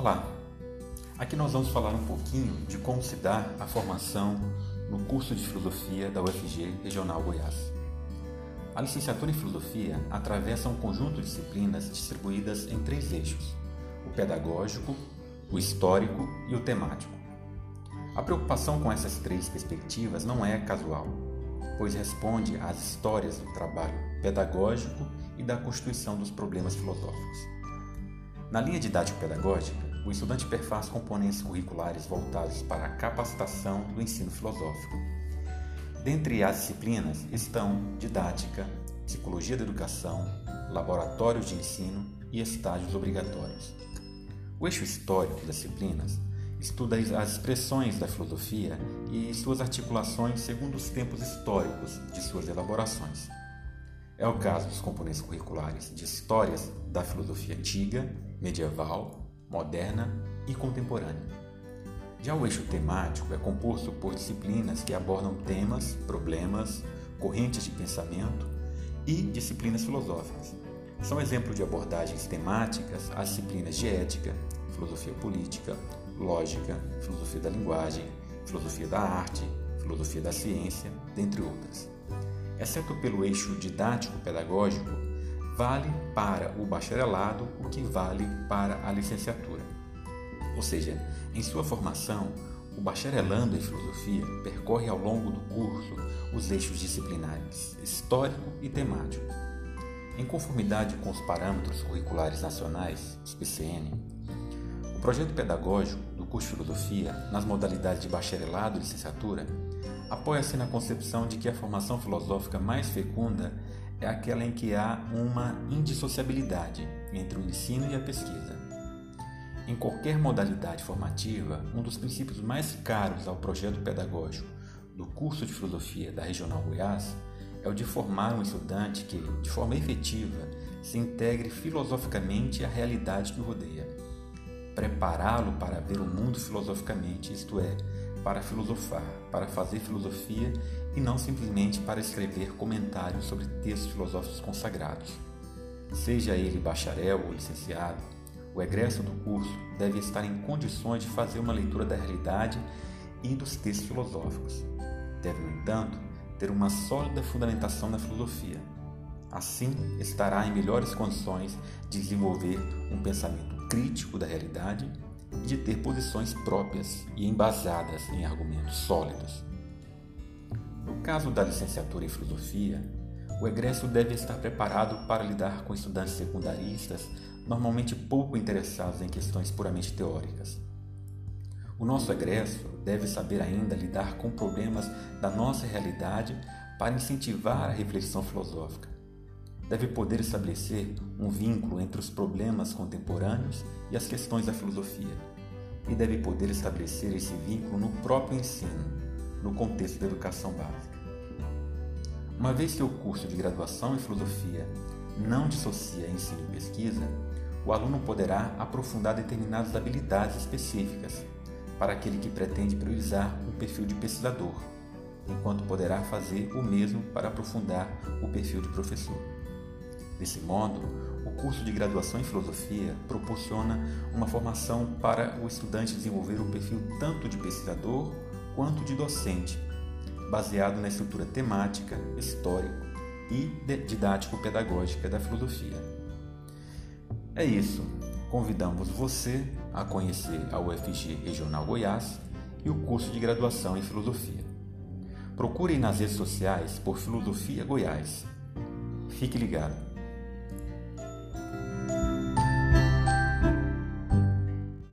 Olá, aqui nós vamos falar um pouquinho de como se dá a formação no curso de Filosofia da UFG Regional Goiás. A licenciatura em Filosofia atravessa um conjunto de disciplinas distribuídas em três eixos: o pedagógico, o histórico e o temático. A preocupação com essas três perspectivas não é casual, pois responde às histórias do trabalho pedagógico e da constituição dos problemas filosóficos. Na linha didático-pedagógica, o estudante perfaz componentes curriculares voltados para a capacitação do ensino filosófico. Dentre as disciplinas estão didática, psicologia da educação, laboratórios de ensino e estágios obrigatórios. O eixo histórico das disciplinas estuda as expressões da filosofia e suas articulações segundo os tempos históricos de suas elaborações. É o caso dos componentes curriculares de histórias da filosofia antiga, medieval, moderna e contemporânea. Já o eixo temático é composto por disciplinas que abordam temas, problemas, correntes de pensamento e disciplinas filosóficas. São exemplos de abordagens temáticas as disciplinas de ética, filosofia política, lógica, filosofia da linguagem, filosofia da arte, filosofia da ciência, dentre outras. Exceto pelo eixo didático-pedagógico, vale para o bacharelado o que vale para a licenciatura. Ou seja, em sua formação, o bacharelando em filosofia percorre ao longo do curso os eixos disciplinares histórico e temático. Em conformidade com os parâmetros curriculares nacionais, os PCN, o projeto pedagógico do curso de filosofia, nas modalidades de bacharelado e licenciatura, apoia-se na concepção de que a formação filosófica mais fecunda é aquela em que há uma indissociabilidade entre o ensino e a pesquisa. Em qualquer modalidade formativa, um dos princípios mais caros ao projeto pedagógico do curso de filosofia da Regional Goiás é o de formar um estudante que, de forma efetiva, se integre filosoficamente à realidade que o rodeia prepará-lo para ver o mundo filosoficamente, isto é, para filosofar, para fazer filosofia e não simplesmente para escrever comentários sobre textos filosóficos consagrados. Seja ele bacharel ou licenciado, o egresso do curso deve estar em condições de fazer uma leitura da realidade e dos textos filosóficos. Deve, no entanto, ter uma sólida fundamentação na filosofia. Assim, estará em melhores condições de desenvolver um pensamento crítico da realidade de ter posições próprias e embasadas em argumentos sólidos. No caso da licenciatura em filosofia, o egresso deve estar preparado para lidar com estudantes secundaristas, normalmente pouco interessados em questões puramente teóricas. O nosso egresso deve saber ainda lidar com problemas da nossa realidade para incentivar a reflexão filosófica deve poder estabelecer um vínculo entre os problemas contemporâneos e as questões da filosofia, e deve poder estabelecer esse vínculo no próprio ensino, no contexto da educação básica. Uma vez que o curso de graduação em filosofia não dissocia ensino e pesquisa, o aluno poderá aprofundar determinadas habilidades específicas para aquele que pretende priorizar um perfil de pesquisador, enquanto poderá fazer o mesmo para aprofundar o perfil de professor. Desse modo, o curso de graduação em filosofia proporciona uma formação para o estudante desenvolver o perfil tanto de pesquisador quanto de docente, baseado na estrutura temática, histórico e didático-pedagógica da filosofia. É isso. Convidamos você a conhecer a UFG Regional Goiás e o curso de graduação em filosofia. Procure nas redes sociais por Filosofia Goiás. Fique ligado.